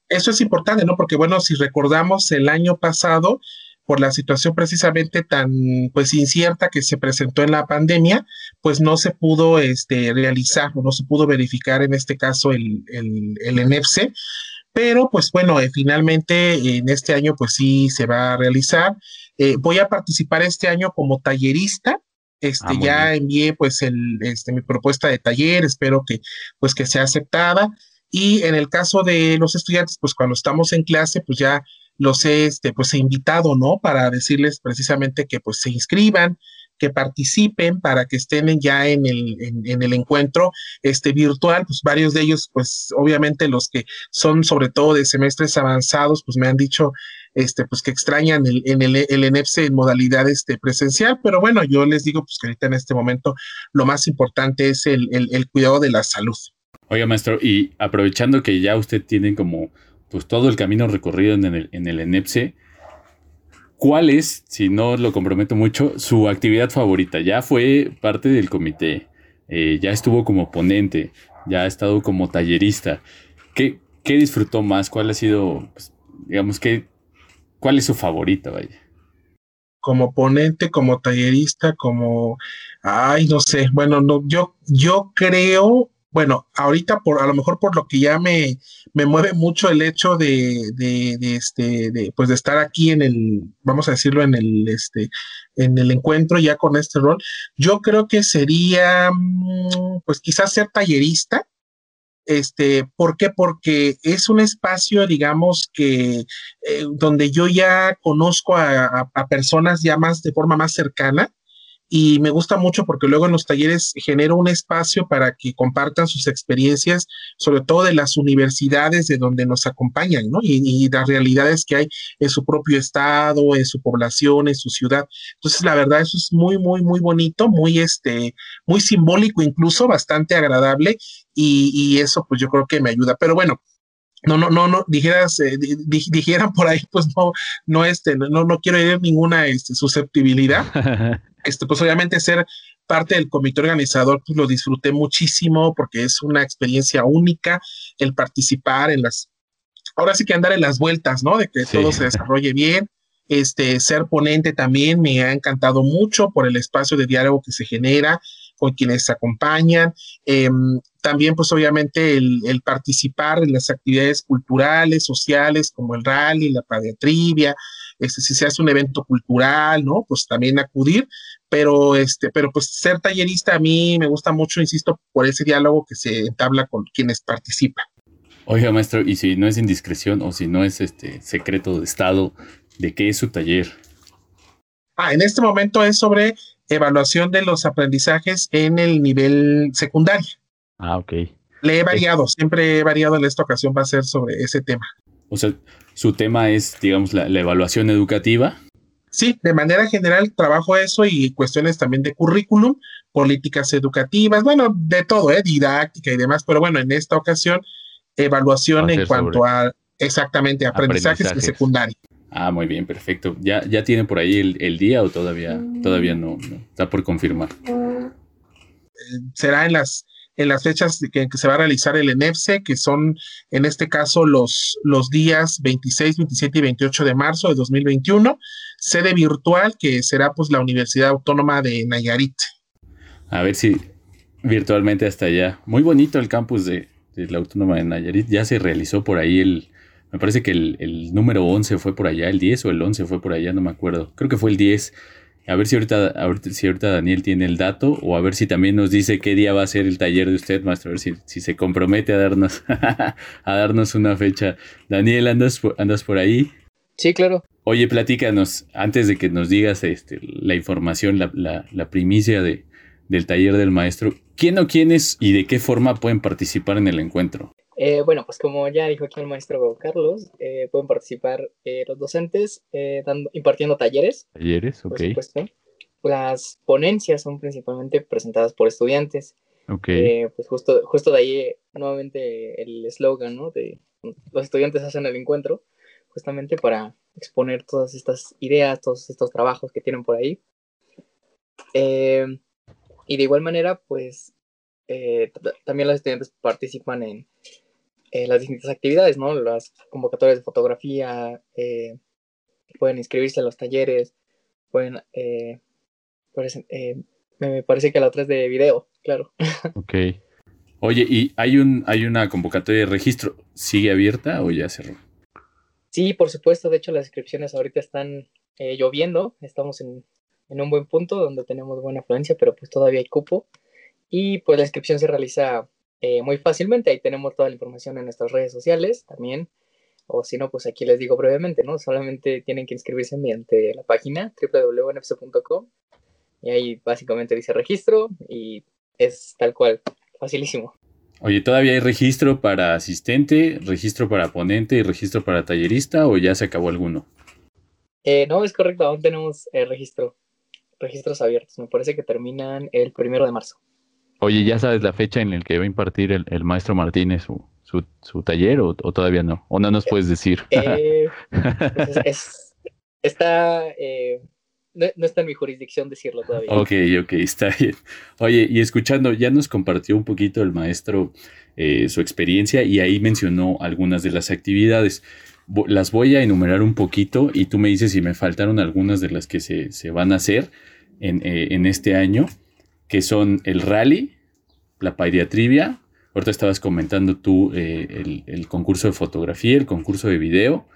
H: Eso es importante, ¿no? Porque bueno, si recordamos el año pasado, por la situación precisamente tan pues incierta que se presentó en la pandemia, pues no se pudo este, realizar o no se pudo verificar en este caso el, el, el ENEPSE, pero pues bueno, eh, finalmente en este año pues sí se va a realizar. Eh, voy a participar este año como tallerista. Este,
J: Ah,
H: ya
J: bien.
H: envié pues el, este, mi propuesta de taller, espero que pues que sea aceptada. Y en el caso de los estudiantes, pues cuando estamos en clase, pues ya los he, este, pues invitado, ¿no? Para decirles precisamente que pues se inscriban, que participen para que estén ya en el, en, el encuentro este, virtual, pues varios de ellos, pues obviamente los que son sobre todo de semestres avanzados, pues me han dicho este, pues que extrañan el, en el, el ENEPSE en modalidad este, presencial, pero bueno, yo les digo pues que ahorita en este momento lo más importante es el, el, el cuidado de la salud.
G: Oiga, maestro, y aprovechando que ya usted tiene como pues todo el camino recorrido en el, en el ENEPSE, ¿cuál es, si no lo comprometo mucho, su actividad favorita? Ya fue parte del comité, eh, ya estuvo como ponente, ya ha estado como tallerista. ¿Qué, qué disfrutó más? ¿Cuál ha sido, pues, digamos, qué, cuál es su favorita, vaya?
H: como ponente, como tallerista, como, ay, no sé, bueno, no, yo, yo creo, bueno, ahorita por, a lo mejor por lo que ya me, me mueve mucho el hecho de, de, este, pues de estar aquí en el, vamos a decirlo, en el, este, en el encuentro ya con este rol, yo creo que sería, mm, pues quizás ser tallerista, este, ¿por qué? Porque es un espacio, digamos, que eh, donde yo ya conozco a, a- a personas ya más de forma más cercana y me gusta mucho porque luego en los talleres genero un espacio para que compartan sus experiencias, sobre todo de las universidades de donde nos acompañan, ¿no? Y, y las realidades que hay en su propio estado, en su población, en su ciudad. Entonces, la verdad, eso es muy, muy, muy bonito, muy, este, muy simbólico incluso, bastante agradable y, y eso pues yo creo que me ayuda. Pero bueno, no, no, no, no, dijeras, eh, di- di- dijeran por ahí, pues no, no, este, no, no quiero herir ninguna este, susceptibilidad. Este, pues obviamente ser parte del comité organizador, pues lo disfruté muchísimo porque es una experiencia única el participar en las, ahora sí que andar en las vueltas, ¿no? De que
J: Sí.
H: todo se desarrolle bien. Este, ser ponente también me ha encantado mucho por el espacio de diálogo que se genera con quienes se acompañan. Em, también, pues obviamente, el, el participar en las actividades culturales, sociales, como el rally, la padiatrivia, este, si se hace un evento cultural, ¿no? Pues también acudir, pero, este, pero pues ser tallerista a mí me gusta mucho, insisto, por ese diálogo que se entabla con quienes participan.
G: Oiga, maestro, y si no es indiscreción o si no es este secreto de Estado, ¿de qué es su taller?
H: Ah, en este momento es sobre evaluación de los aprendizajes en el nivel secundario.
J: Ah, ok.
H: Le he variado, siempre he variado en esta ocasión, va a ser sobre ese tema.
G: O sea, su tema es, digamos, la, la evaluación educativa.
H: Sí, de manera general trabajo eso y cuestiones también de currículum, políticas educativas, bueno, de todo, ¿eh? didáctica y demás, pero bueno, en esta ocasión, evaluación en cuanto a exactamente aprendizajes, de
J: aprendizajes.
H: secundaria.
G: Ah, muy bien, perfecto. ¿Ya, ya tiene por ahí el, el día o todavía, todavía no, no? Está por confirmar.
H: será en las, en las fechas que, que se va a realizar el ENEPSE, que son en este caso los, los días 26, 27 y 28 de marzo de 2021, sede virtual que será pues la Universidad Autónoma de Nayarit.
G: A ver si virtualmente hasta allá. Muy bonito el campus de, de la Autónoma de Nayarit. Ya se realizó por ahí el... Me parece que el, el número 11 fue por allá, el 10 o el 11 fue por allá, no me acuerdo. Creo que fue el 10. A ver si ahorita, ahorita- si ahorita Daniel tiene el dato o a ver si también nos dice qué día va a ser el taller de usted, maestro. A ver si, si se compromete a darnos, a darnos una fecha. Daniel, ¿andas por, andas por ahí?
I: Sí, claro.
G: Oye, platícanos, antes de que nos digas este, la información, la, la- la primicia de, del taller del maestro, ¿quién o quiénes y de qué forma pueden participar en el encuentro?
I: Eh, bueno, pues como ya dijo aquí el maestro Carlos, eh, pueden participar eh, los docentes dando, impartiendo talleres,
J: Talleres,
I: por
J: ok.
I: supuesto. Las ponencias son principalmente presentadas por estudiantes.
J: Ok.
I: Pues justo, justo de ahí nuevamente el eslogan, ¿no? De los estudiantes hacen el encuentro, justamente para exponer todas estas ideas, todos estos trabajos que tienen por ahí. Y de igual manera, pues también los estudiantes participan en las distintas actividades, ¿no? Las convocatorias de fotografía, eh, pueden inscribirse a los talleres, pueden, eh, me parece que la otra es de video, claro.
G: Ok. Oye, ¿y hay, un, hay una convocatoria de registro? ¿Sigue abierta o ya cerró?
I: Sí, por supuesto. De hecho, las inscripciones ahorita están lloviendo. Estamos en, en, un buen punto donde tenemos buena afluencia, pero pues todavía hay cupo. Y pues la inscripción se realiza eh, muy fácilmente. Ahí tenemos toda la información en nuestras redes sociales también. O si no, pues aquí les digo brevemente, ¿no? Solamente tienen que inscribirse mediante la página www.nfc.com y ahí básicamente dice registro y es tal cual, facilísimo.
G: Oye, ¿todavía hay registro para asistente, registro para ponente y registro para tallerista o ya se acabó alguno?
I: Eh, no, es correcto, aún tenemos eh, registro, registros abiertos. Me parece que terminan el primero de marzo.
K: Oye, ¿ya sabes la fecha en la que va a impartir el, maestro Martínez su, taller o, todavía no? ¿O no nos puedes decir?
I: Eh, pues está, eh, no, está en mi jurisdicción decirlo todavía. Ok,
G: ok, está bien. Oye, y escuchando, ya nos compartió un poquito el maestro eh, su experiencia y ahí mencionó algunas de las actividades. Las voy a enumerar un poquito y tú me dices si me faltaron algunas de las que se, van a hacer en, en este año que son el rally, la paidiatrivia, ahorita estabas comentando tú eh, el, concurso de fotografía, el concurso de video,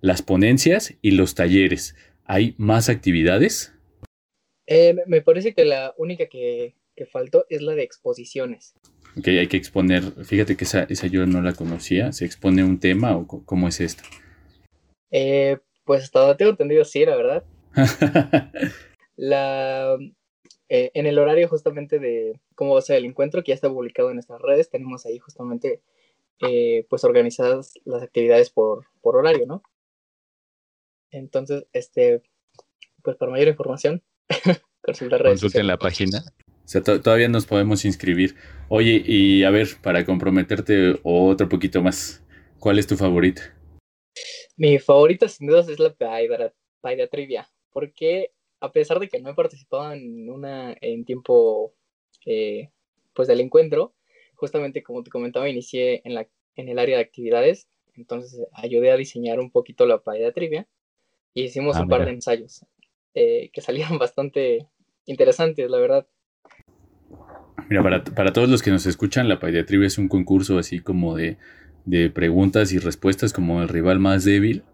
G: las ponencias y los talleres. ¿Hay más actividades?
I: Eh, me parece que la única que, faltó es la de exposiciones.
G: Ok, hay que exponer, fíjate que esa, esa yo no la conocía, ¿se expone un tema o cómo es esto?
I: Eh, pues hasta donde tengo entendido sí, la verdad. la, eh, en el horario justamente de cómo va a ser el encuentro, que ya está publicado en nuestras redes, tenemos ahí justamente eh, pues organizadas las actividades por, por horario, ¿no? Entonces, este, pues para mayor información,
K: consulta redes. Consulten la página.
G: O sea, todavía nos podemos inscribir. Oye, y a ver, para comprometerte otro poquito más, ¿cuál es tu favorita?
I: Mi favorita sin dudas es la Paida Trivia, porque a pesar de que no he participado en una en tiempo eh, pues del encuentro, justamente como te comentaba, inicié en, la, en el área de actividades, entonces ayudé a diseñar un poquito la paella trivia. Y hicimos ah, un par de ensayos eh, que salieron bastante interesantes, la verdad.
G: Mira, para, todos los que nos escuchan, la paella trivia es un concurso así como de, de preguntas y respuestas como el rival más débil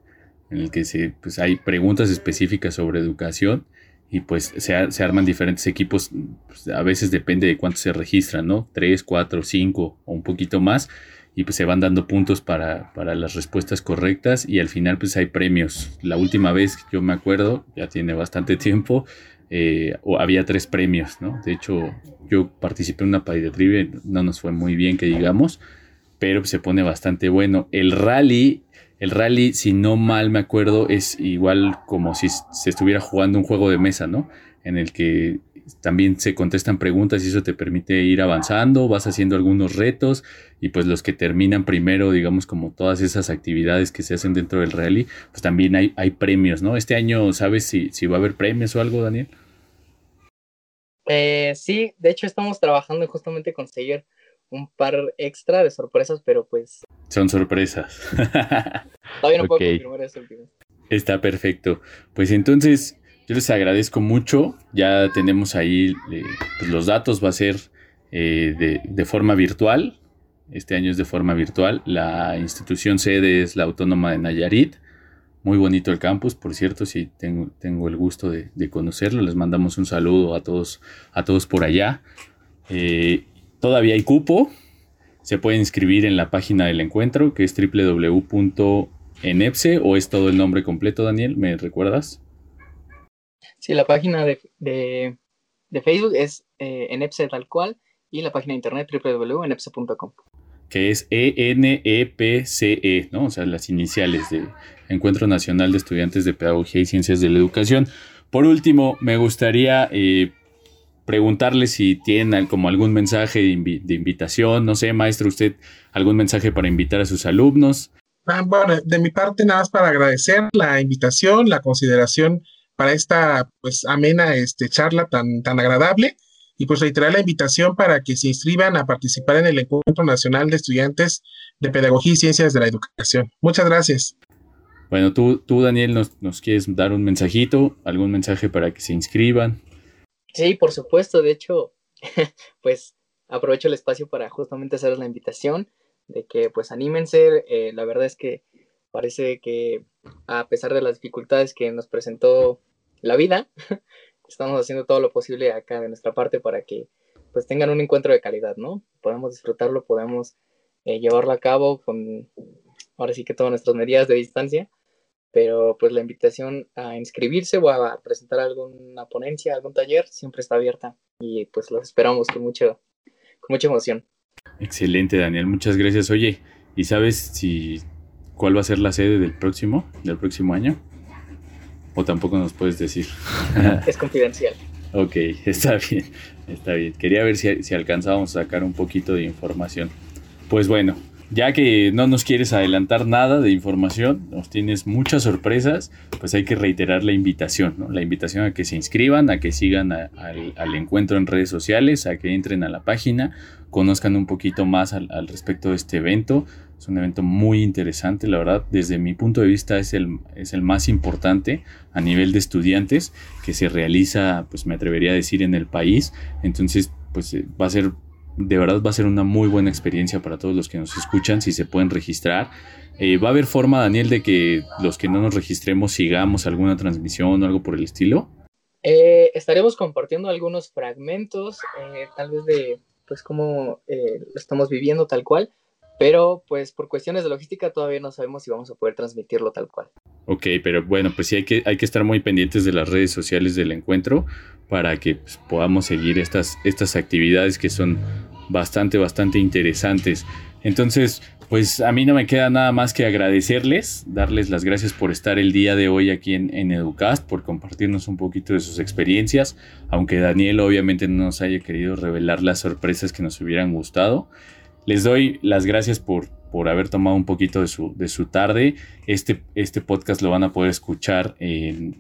G: en el que se, pues, hay preguntas específicas sobre educación y pues se, se arman diferentes equipos, pues, a veces depende de cuánto se registran, ¿no? Tres, cuatro, cinco o un poquito más y pues se van dando puntos para, para, las respuestas correctas y al final pues hay premios. La última vez yo me acuerdo, ya tiene bastante tiempo, eh, había tres premios, ¿no? De hecho yo participé en una trivia, no nos fue muy bien que digamos, pero se pone bastante bueno. El rally el rally, si no mal me acuerdo, es igual como si se estuviera jugando un juego de mesa, ¿no? En el que también se contestan preguntas y eso te permite ir avanzando, vas haciendo algunos retos y pues los que terminan primero, digamos como todas esas actividades que se hacen dentro del rally, pues también hay, premios, ¿no? Este año, ¿sabes si, si va a haber premios o algo, Daniel?
I: Eh, sí, de hecho estamos trabajando en justamente conseguir un par extra de sorpresas, pero pues...
G: Son sorpresas.
I: Todavía no puedo confirmar eso.
G: Está perfecto. Pues entonces, yo les agradezco mucho. Ya tenemos ahí eh, pues los datos, va a ser eh, de, forma virtual. Este año es de forma virtual. La institución sede es la Autónoma de Nayarit. Muy bonito el campus, por cierto, si tengo, tengo el gusto de, conocerlo. Les mandamos un saludo a todos, a todos por allá. Eh, Todavía hay cupo. Se puede inscribir en la página del encuentro, que es www.enepse, o es todo el nombre completo, Daniel, ¿me recuerdas?
I: Sí, la página de, Facebook es eh, enepse tal cual, y la página de internet www.enepse.com.
G: Que es E-N-E-P-C-E, -E, ¿no? O sea, las iniciales de Encuentro Nacional de Estudiantes de Pedagogía y Ciencias de la Educación. Por último, me gustaría eh, preguntarle si tienen como algún mensaje de, invitación, no sé, maestro, usted algún mensaje para invitar a sus alumnos.
H: Ah, bueno, de mi parte nada más para agradecer la invitación, la consideración para esta pues amena este, charla tan, tan agradable y pues reiterar la invitación para que se inscriban a participar en el Encuentro Nacional de Estudiantes de Pedagogía y Ciencias de la Educación. Muchas gracias.
G: Bueno, tú, tú Daniel, nos, nos quieres dar un mensajito, algún mensaje para que se inscriban.
I: Sí, por supuesto. De hecho, pues aprovecho el espacio para justamente hacer la invitación de que pues anímense. Eh, la verdad es que parece que a pesar de las dificultades que nos presentó la vida, estamos haciendo todo lo posible acá de nuestra parte para que pues tengan un encuentro de calidad, ¿no? Podemos disfrutarlo, podemos eh, llevarlo a cabo con ahora sí que todas nuestras medidas de distancia pero pues la invitación a inscribirse o a presentar alguna ponencia, algún taller, siempre está abierta y pues los esperamos con, mucho, con mucha emoción.
G: Excelente, Daniel, muchas gracias. Oye, ¿y sabes si cuál va a ser la sede del próximo, del próximo año? ¿O tampoco nos puedes decir?
I: es confidencial.
G: ok, está bien, está bien. Quería ver si, si alcanzábamos a sacar un poquito de información. Pues bueno, ya que no nos quieres adelantar nada de información, nos tienes muchas sorpresas, pues hay que reiterar la invitación, ¿no? La invitación a que se inscriban, a que sigan al, encuentro en redes sociales, a que entren a la página, conozcan un poquito más al, respecto de este evento. Es un evento muy interesante, la verdad, desde mi punto de vista es el, es el más importante a nivel de estudiantes que se realiza, pues me atrevería a decir, en el país. Entonces, pues eh, va a ser de verdad va a ser una muy buena experiencia para todos los que nos escuchan, si se pueden registrar. Eh, ¿Va a haber forma, Daniel, de que los que no nos registremos sigamos alguna transmisión o algo por el estilo?
I: Eh, estaremos compartiendo algunos fragmentos, eh, tal vez de pues cómo lo estamos viviendo tal cual, pero pues por cuestiones de logística todavía no sabemos si vamos a poder transmitirlo tal cual.
G: Ok, pero bueno, pues sí hay que, hay que estar muy pendientes de las redes sociales del encuentro para que pues, podamos seguir estas, estas actividades que son bastante, bastante interesantes. Entonces, pues a mí no me queda nada más que agradecerles, darles las gracias por estar el día de hoy aquí en, en, Educast, por compartirnos un poquito de sus experiencias, aunque Daniel obviamente no nos haya querido revelar las sorpresas que nos hubieran gustado. Les doy las gracias por, por haber tomado un poquito de su, de su tarde. Este, este podcast lo van a poder escuchar, eh,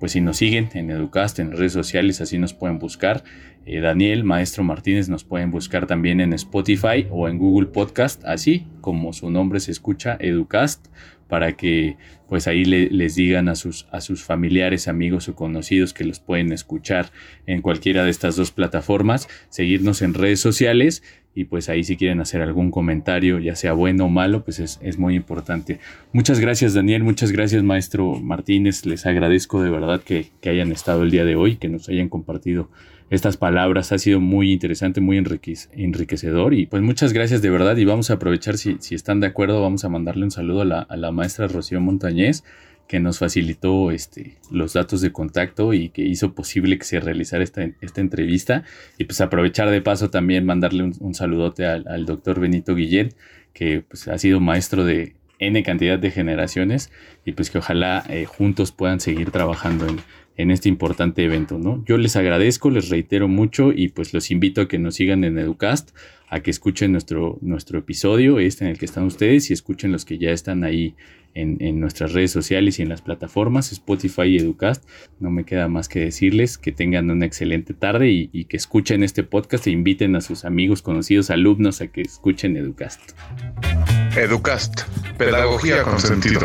G: pues si nos siguen en Educast, en redes sociales, así nos pueden buscar. Eh, Daniel, Maestro Martínez, nos pueden buscar también en Spotify o en Google Podcast, así como su nombre se escucha, Educast, para que pues ahí les digan a sus, a sus familiares, amigos o conocidos que los pueden escuchar en cualquiera de estas dos plataformas, seguirnos en redes sociales y pues ahí si quieren hacer algún comentario, ya sea bueno o malo, pues es, muy importante. Muchas gracias Daniel, muchas gracias maestro Martínez, les agradezco de verdad que, que hayan estado el día de hoy, que nos hayan compartido estas palabras. Ha sido muy interesante, muy enriquecedor y pues muchas gracias de verdad y vamos a aprovechar, si, si están de acuerdo, vamos a mandarle un saludo a la, a la maestra Rocío Montañez que nos facilitó este, los datos de contacto y que hizo posible que se realizara esta, esta entrevista. Y pues aprovechar de paso también mandarle un, saludote al, doctor Benito Guillén, que pues ha sido maestro de N cantidad de generaciones y pues que ojalá eh, juntos puedan seguir trabajando en, en este importante evento, ¿no? Yo les agradezco, les reitero mucho y pues los invito a que nos sigan en Educast, a que escuchen nuestro, nuestro episodio, este en el que están ustedes, y escuchen los que ya están ahí en, en, nuestras redes sociales y en las plataformas, Spotify y Educast. No me queda más que decirles que tengan una excelente tarde y, y que escuchen este podcast e inviten a sus amigos, conocidos, alumnos a que escuchen Educast.
F: Educast, pedagogía con sentido.